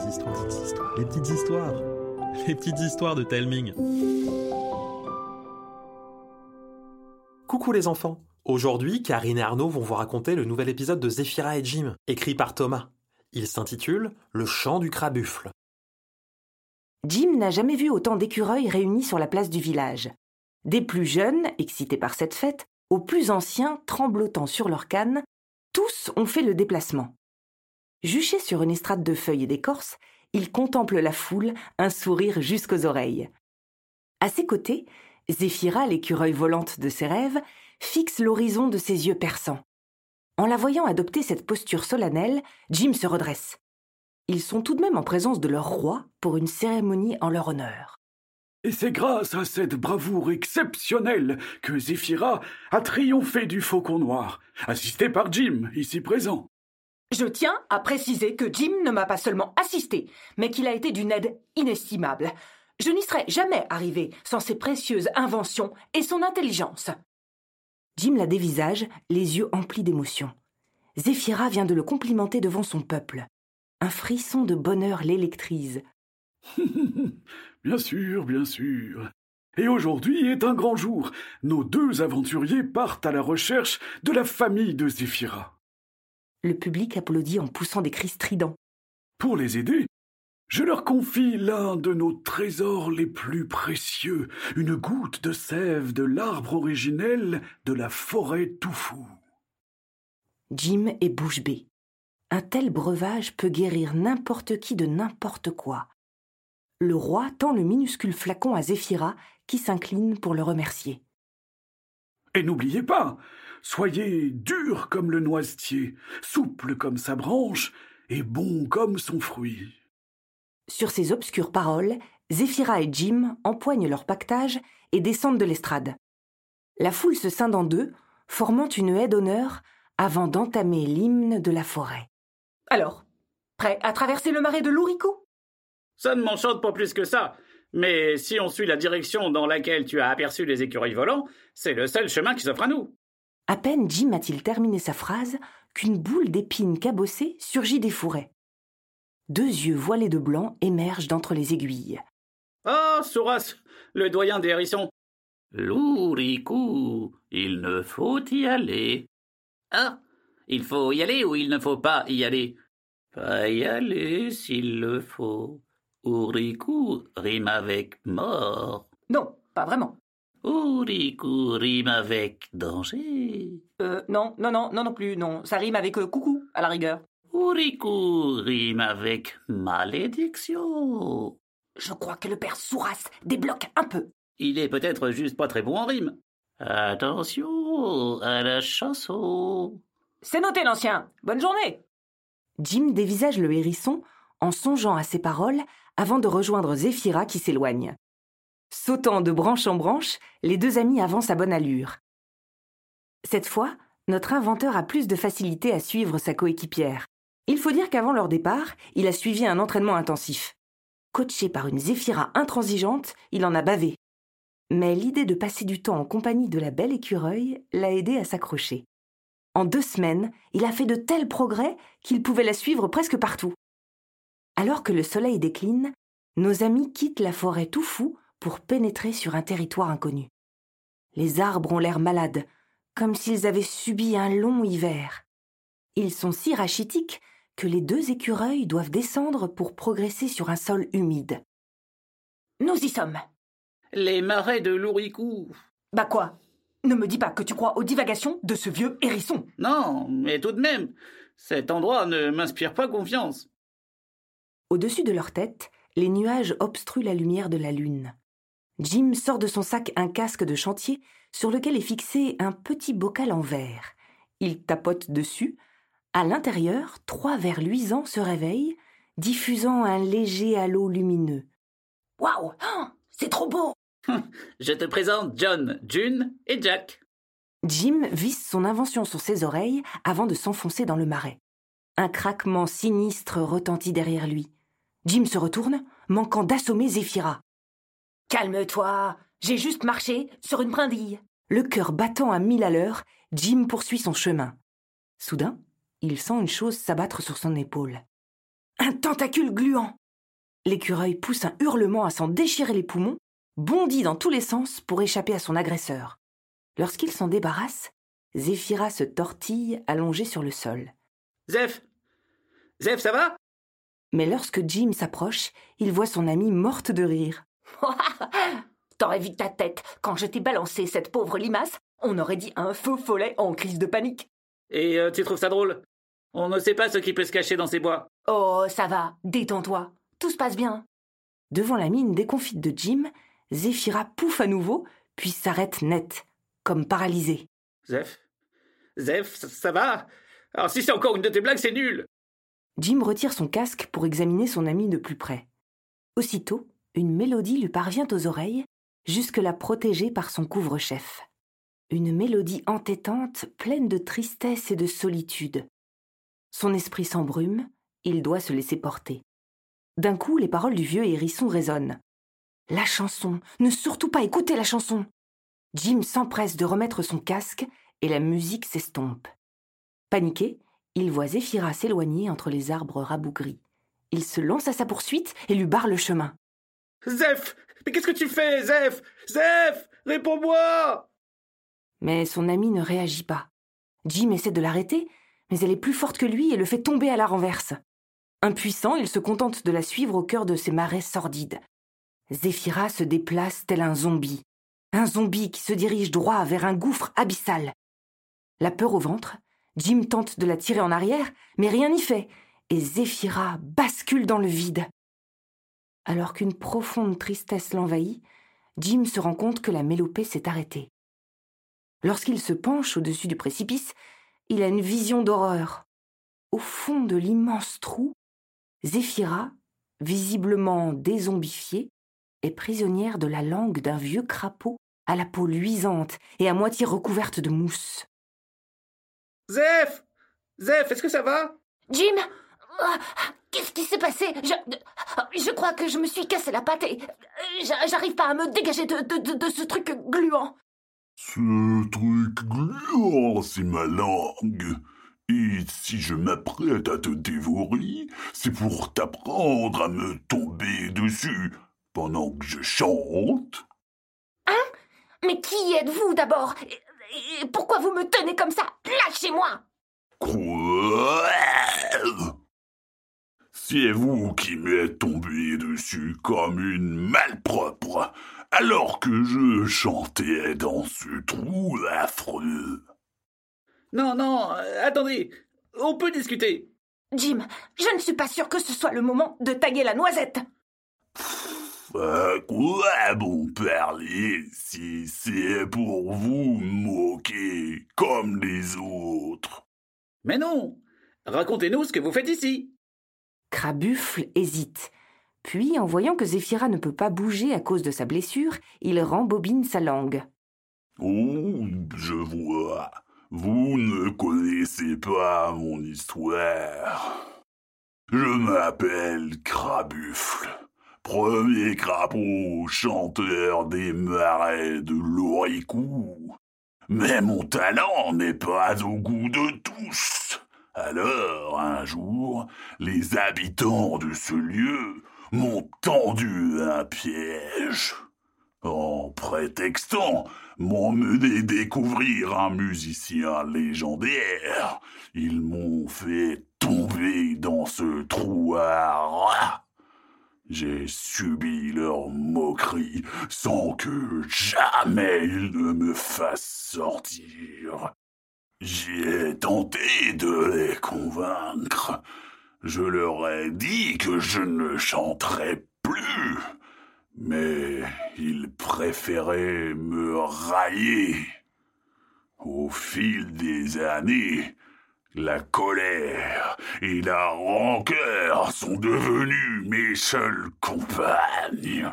petites histoires, les petites histoires, les petites histoires de Telming. Coucou les enfants. Aujourd'hui, Karine et Arnaud vont vous raconter le nouvel épisode de Zéphira et Jim, écrit par Thomas. Il s'intitule Le chant du crabuffle. Jim n'a jamais vu autant d'écureuils réunis sur la place du village. Des plus jeunes, excités par cette fête, aux plus anciens, tremblotant sur leurs cannes, tous ont fait le déplacement. Juché sur une estrade de feuilles et d'écorce, il contemple la foule, un sourire jusqu'aux oreilles. À ses côtés, Zéphira, l'écureuil volante de ses rêves, fixe l'horizon de ses yeux perçants. En la voyant adopter cette posture solennelle, Jim se redresse. Ils sont tout de même en présence de leur roi pour une cérémonie en leur honneur. Et c'est grâce à cette bravoure exceptionnelle que Zéphira a triomphé du faucon noir, assisté par Jim, ici présent. Je tiens à préciser que Jim ne m'a pas seulement assisté, mais qu'il a été d'une aide inestimable. Je n'y serais jamais arrivé sans ses précieuses inventions et son intelligence. Jim la dévisage, les yeux emplis d'émotion. Zéphira vient de le complimenter devant son peuple. Un frisson de bonheur l'électrise. bien sûr, bien sûr. Et aujourd'hui est un grand jour. Nos deux aventuriers partent à la recherche de la famille de Zéphira. Le public applaudit en poussant des cris stridents. Pour les aider, je leur confie l'un de nos trésors les plus précieux, une goutte de sève de l'arbre originel de la forêt Toufou. Jim est bouche bée. Un tel breuvage peut guérir n'importe qui de n'importe quoi. Le roi tend le minuscule flacon à Zéphira, qui s'incline pour le remercier. Et n'oubliez pas, soyez dur comme le noisetier, souple comme sa branche, et bon comme son fruit. Sur ces obscures paroles, Zéphira et Jim empoignent leur pactage et descendent de l'estrade. La foule se scinde en deux, formant une haie d'honneur avant d'entamer l'hymne de la forêt. Alors, prêt à traverser le marais de l'Ouricou? Ça ne m'enchante pas plus que ça. Mais si on suit la direction dans laquelle tu as aperçu les écureuils volants, c'est le seul chemin qui s'offre à nous. À peine Jim a-t-il terminé sa phrase qu'une boule d'épines cabossées surgit des fourrés. Deux yeux voilés de blanc émergent d'entre les aiguilles. Ah, oh, Souras, le doyen des hérissons. Louricou, il ne faut y aller. Ah, il faut y aller ou il ne faut pas y aller? Pas y aller s'il le faut. Ouricou rime avec mort. Non, pas vraiment. Ouricou rime avec danger. Euh, non, non, non, non, non plus, non. Ça rime avec euh, coucou, à la rigueur. Ouricou rime avec malédiction. Je crois que le père Souras débloque un peu. Il est peut-être juste pas très bon en rime. Attention à la chanson. C'est noté, l'ancien. Bonne journée. Jim dévisage le hérisson en songeant à ses paroles avant de rejoindre Zéphira qui s'éloigne. Sautant de branche en branche, les deux amis avancent à bonne allure. Cette fois, notre inventeur a plus de facilité à suivre sa coéquipière. Il faut dire qu'avant leur départ, il a suivi un entraînement intensif. Coaché par une Zéphira intransigeante, il en a bavé. Mais l'idée de passer du temps en compagnie de la belle écureuil l'a aidé à s'accrocher. En deux semaines, il a fait de tels progrès qu'il pouvait la suivre presque partout. Alors que le soleil décline, nos amis quittent la forêt tout fou pour pénétrer sur un territoire inconnu. Les arbres ont l'air malades, comme s'ils avaient subi un long hiver. Ils sont si rachitiques que les deux écureuils doivent descendre pour progresser sur un sol humide. Nous y sommes. Les marais de l'Ouricou. Bah quoi? Ne me dis pas que tu crois aux divagations de ce vieux hérisson. Non, mais tout de même, cet endroit ne m'inspire pas confiance. Au-dessus de leur tête, les nuages obstruent la lumière de la lune. Jim sort de son sac un casque de chantier sur lequel est fixé un petit bocal en verre. Il tapote dessus. À l'intérieur, trois verres luisants se réveillent, diffusant un léger halo lumineux. Waouh C'est trop beau Je te présente John, June et Jack. Jim visse son invention sur ses oreilles avant de s'enfoncer dans le marais. Un craquement sinistre retentit derrière lui. Jim se retourne, manquant d'assommer Zéphira. Calme-toi, j'ai juste marché sur une brindille. Le cœur battant à mille à l'heure, Jim poursuit son chemin. Soudain, il sent une chose s'abattre sur son épaule. Un tentacule gluant L'écureuil pousse un hurlement à s'en déchirer les poumons, bondit dans tous les sens pour échapper à son agresseur. Lorsqu'il s'en débarrasse, Zéphira se tortille allongée sur le sol. Zeph Zeph, ça va? Mais lorsque Jim s'approche, il voit son amie morte de rire. T'aurais vu ta tête quand je t'ai balancé cette pauvre limace On aurait dit un faux follet en crise de panique. Et euh, tu trouves ça drôle? On ne sait pas ce qui peut se cacher dans ces bois. Oh, ça va, détends-toi. Tout se passe bien. Devant la mine déconfite de Jim, Zéphira pouffe à nouveau, puis s'arrête net, comme paralysée. Zeph? Zeph, ça, ça va? Alors si c'est encore une de tes blagues, c'est nul Jim retire son casque pour examiner son ami de plus près. Aussitôt, une mélodie lui parvient aux oreilles, jusque-là protégée par son couvre-chef. Une mélodie entêtante, pleine de tristesse et de solitude. Son esprit s'embrume, il doit se laisser porter. D'un coup, les paroles du vieux hérisson résonnent. La chanson, ne surtout pas écouter la chanson. Jim s'empresse de remettre son casque et la musique s'estompe. Paniqué, il voit Zéphira s'éloigner entre les arbres rabougris. Il se lance à sa poursuite et lui barre le chemin. Zeph Mais qu'est-ce que tu fais, Zeph? Zeph Réponds-moi Mais son ami ne réagit pas. Jim essaie de l'arrêter, mais elle est plus forte que lui et le fait tomber à la renverse. Impuissant, il se contente de la suivre au cœur de ces marais sordides. Zéphira se déplace tel un zombie. Un zombie qui se dirige droit vers un gouffre abyssal. La peur au ventre, Jim tente de la tirer en arrière, mais rien n'y fait, et Zéphira bascule dans le vide. Alors qu'une profonde tristesse l'envahit, Jim se rend compte que la mélopée s'est arrêtée. Lorsqu'il se penche au-dessus du précipice, il a une vision d'horreur. Au fond de l'immense trou, Zéphira, visiblement désombifiée, est prisonnière de la langue d'un vieux crapaud à la peau luisante et à moitié recouverte de mousse. Zeph Zeph, est-ce que ça va? Jim Qu'est-ce qui s'est passé? Je, je crois que je me suis cassé la patte et j'a- j'arrive pas à me dégager de, de, de, de ce truc gluant. Ce truc gluant, c'est ma langue. Et si je m'apprête à te dévorer, c'est pour t'apprendre à me tomber dessus pendant que je chante. Mais qui êtes-vous d'abord? Et, et pourquoi vous me tenez comme ça? Lâchez-moi Quoi? C'est vous qui m'êtes tombé dessus comme une malpropre, alors que je chantais dans ce trou affreux. Non, non, euh, attendez On peut discuter Jim, je ne suis pas sûr que ce soit le moment de taguer la noisette. À quoi bon parler si c'est pour vous moquer comme les autres? Mais non Racontez-nous ce que vous faites ici Crabuffle hésite. Puis, en voyant que Zéphira ne peut pas bouger à cause de sa blessure, il rembobine sa langue. Oh, je vois. Vous ne connaissez pas mon histoire. Je m'appelle Crabuffle, premier crapaud chanteur des marais de l'Oricou. Mais mon talent n'est pas au goût de tous. Alors, un jour, les habitants de ce lieu m'ont tendu un piège. En prétextant m'emmener découvrir un musicien légendaire, ils m'ont fait tomber dans ce trou à rats. J'ai subi leur moquerie sans que jamais ils ne me fassent sortir. J'ai tenté de les convaincre. Je leur ai dit que je ne chanterais plus. Mais ils préféraient me railler. Au fil des années, la colère et la rancœur sont devenus mes seules compagnes.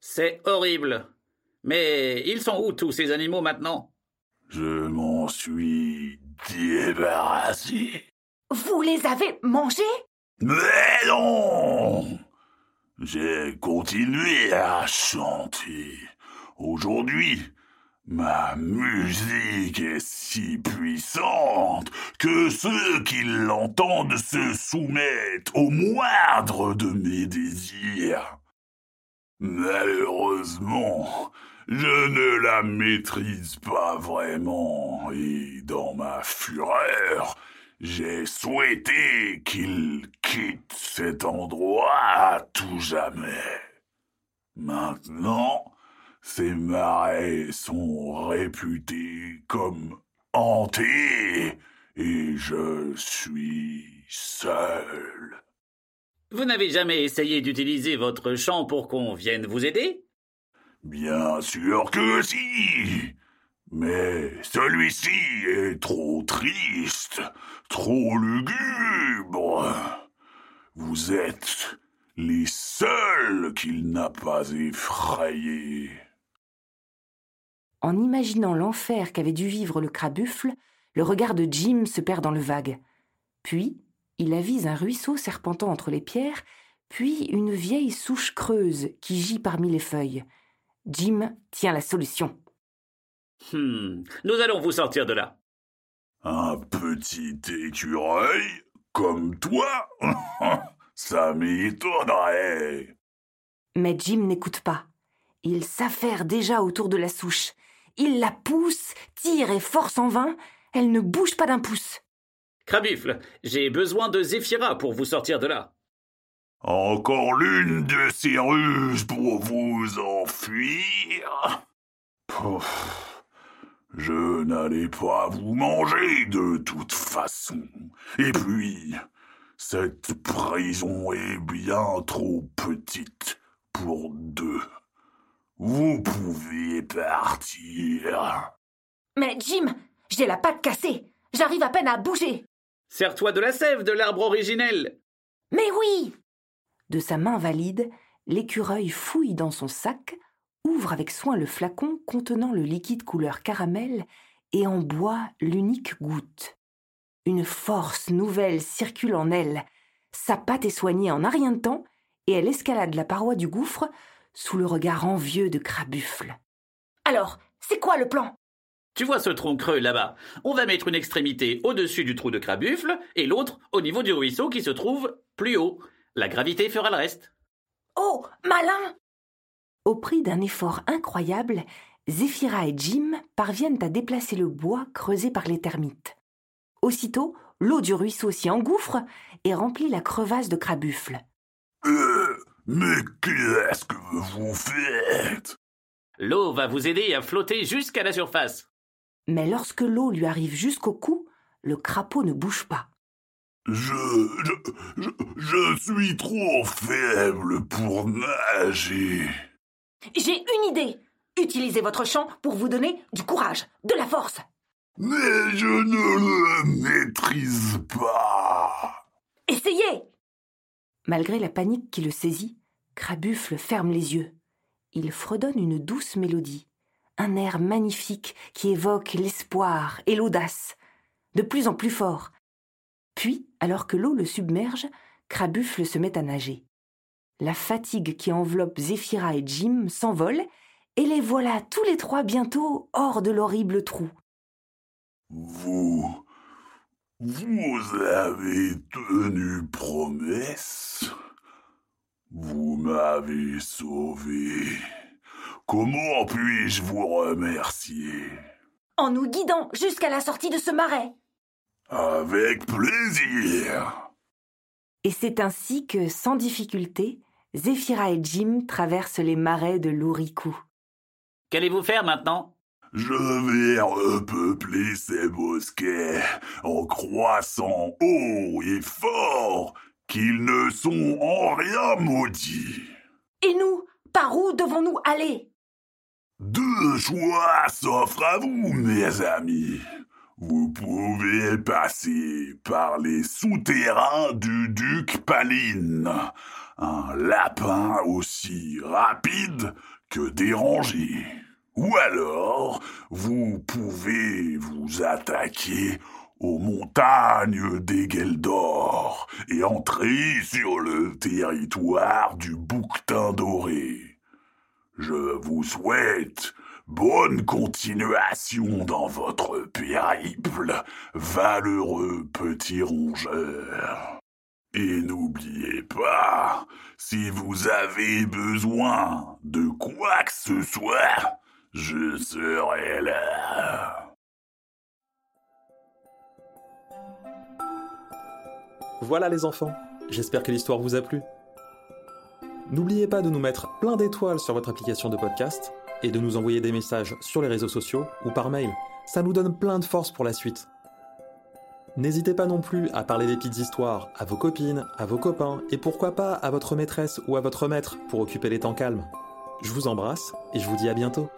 C'est horrible. Mais ils sont où tous ces animaux maintenant? Je m'en suis débarrassé. Vous les avez mangés? Mais non J'ai continué à chanter. Aujourd'hui, Ma musique est si puissante que ceux qui l'entendent se soumettent au moindre de mes désirs. Malheureusement, je ne la maîtrise pas vraiment et dans ma fureur, j'ai souhaité qu'il quitte cet endroit à tout jamais. Maintenant, ces marais sont réputés comme hantés et je suis seul. Vous n'avez jamais essayé d'utiliser votre chant pour qu'on vienne vous aider? Bien sûr que si. Mais celui-ci est trop triste, trop lugubre. Vous êtes les seuls qu'il n'a pas effrayés. En imaginant l'enfer qu'avait dû vivre le crabuffle, le regard de Jim se perd dans le vague. Puis, il avise un ruisseau serpentant entre les pierres, puis une vieille souche creuse qui gît parmi les feuilles. Jim tient la solution. Hmm, nous allons vous sortir de là. Un petit écureuil comme toi Ça m'étonnerait. Mais Jim n'écoute pas. Il s'affaire déjà autour de la souche. Il la pousse, tire et force en vain. Elle ne bouge pas d'un pouce. Crabufle, j'ai besoin de Zéphira pour vous sortir de là. Encore l'une de ces ruses pour vous enfuir? Pouf. Je n'allais pas vous manger de toute façon. Et puis, cette prison est bien trop petite pour deux. Vous pouvez partir. Mais Jim, j'ai la patte cassée. J'arrive à peine à bouger. Sers-toi de la sève de l'arbre originel. Mais oui De sa main valide, l'écureuil fouille dans son sac, ouvre avec soin le flacon contenant le liquide couleur caramel et en boit l'unique goutte. Une force nouvelle circule en elle. Sa patte est soignée en un rien de temps et elle escalade la paroi du gouffre sous le regard envieux de Crabuffle. Alors, c'est quoi le plan? Tu vois ce tronc creux là-bas? On va mettre une extrémité au-dessus du trou de Crabuffle et l'autre au niveau du ruisseau qui se trouve plus haut. La gravité fera le reste. Oh, malin Au prix d'un effort incroyable, Zéphira et Jim parviennent à déplacer le bois creusé par les termites. Aussitôt, l'eau du ruisseau s'y engouffre et remplit la crevasse de Crabuffle. Euh, mais qu'est-ce que vous faites? L'eau va vous aider à flotter jusqu'à la surface. Mais lorsque l'eau lui arrive jusqu'au cou, le crapaud ne bouge pas. Je, je, je, je suis trop faible pour nager. J'ai une idée. Utilisez votre chant pour vous donner du courage, de la force. Mais je ne le maîtrise pas. Essayez Malgré la panique qui le saisit, Crabuffle ferme les yeux. Il fredonne une douce mélodie, un air magnifique qui évoque l'espoir et l'audace, de plus en plus fort. Puis, alors que l'eau le submerge, Crabuffle se met à nager. La fatigue qui enveloppe Zéphira et Jim s'envole, et les voilà tous les trois bientôt hors de l'horrible trou. Vous. Vous avez tenu promesse? Vous m'avez sauvé. Comment puis-je vous remercier? En nous guidant jusqu'à la sortie de ce marais. Avec plaisir. Et c'est ainsi que, sans difficulté, Zéphira et Jim traversent les marais de l'Ouricou. Qu'allez-vous faire maintenant? Je vais repeupler ces bosquets en croissant haut et fort qu'ils ne sont en rien maudits. Et nous, par où devons-nous aller? Deux choix s'offrent à vous, mes amis. Vous pouvez passer par les souterrains du duc Paline, un lapin aussi rapide que dérangé. Ou alors, vous pouvez vous attaquer aux montagnes d'Egeldor et entrer sur le territoire du bouquetin doré. Je vous souhaite Bonne continuation dans votre périple, valeureux petit rongeur. Et n'oubliez pas, si vous avez besoin de quoi que ce soit, je serai là. Voilà les enfants, j'espère que l'histoire vous a plu. N'oubliez pas de nous mettre plein d'étoiles sur votre application de podcast et de nous envoyer des messages sur les réseaux sociaux ou par mail. Ça nous donne plein de force pour la suite. N'hésitez pas non plus à parler des petites histoires à vos copines, à vos copains et pourquoi pas à votre maîtresse ou à votre maître pour occuper les temps calmes. Je vous embrasse et je vous dis à bientôt.